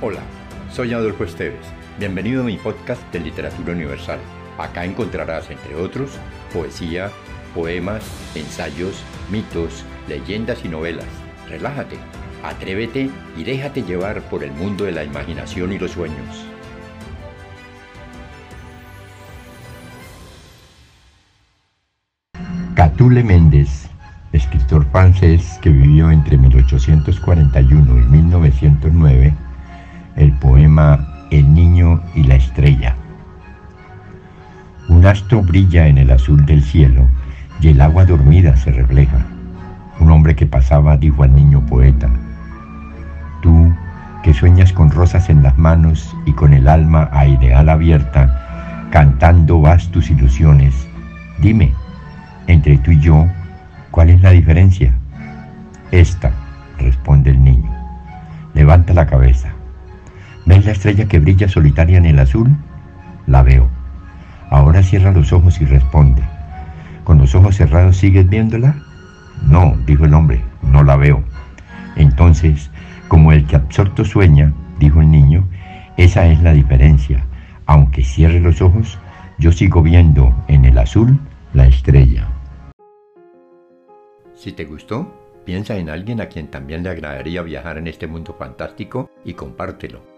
Hola, soy Adolfo Esteves. Bienvenido a mi podcast de Literatura Universal. Acá encontrarás, entre otros, poesía, poemas, ensayos, mitos, leyendas y novelas. Relájate, atrévete y déjate llevar por el mundo de la imaginación y los sueños. Catulle Méndez, escritor francés que vivió entre 1841 y 1909, el poema El niño y la estrella. Un astro brilla en el azul del cielo y el agua dormida se refleja. Un hombre que pasaba dijo al niño poeta, tú que sueñas con rosas en las manos y con el alma a ideal abierta, cantando vas tus ilusiones, dime, entre tú y yo, ¿cuál es la diferencia? Esta, responde el niño. Levanta la cabeza. ¿Ves la estrella que brilla solitaria en el azul? La veo. Ahora cierra los ojos y responde. ¿Con los ojos cerrados sigues viéndola? No, dijo el hombre, no la veo. Entonces, como el que absorto sueña, dijo el niño, esa es la diferencia. Aunque cierre los ojos, yo sigo viendo en el azul la estrella. Si te gustó, piensa en alguien a quien también le agradaría viajar en este mundo fantástico y compártelo.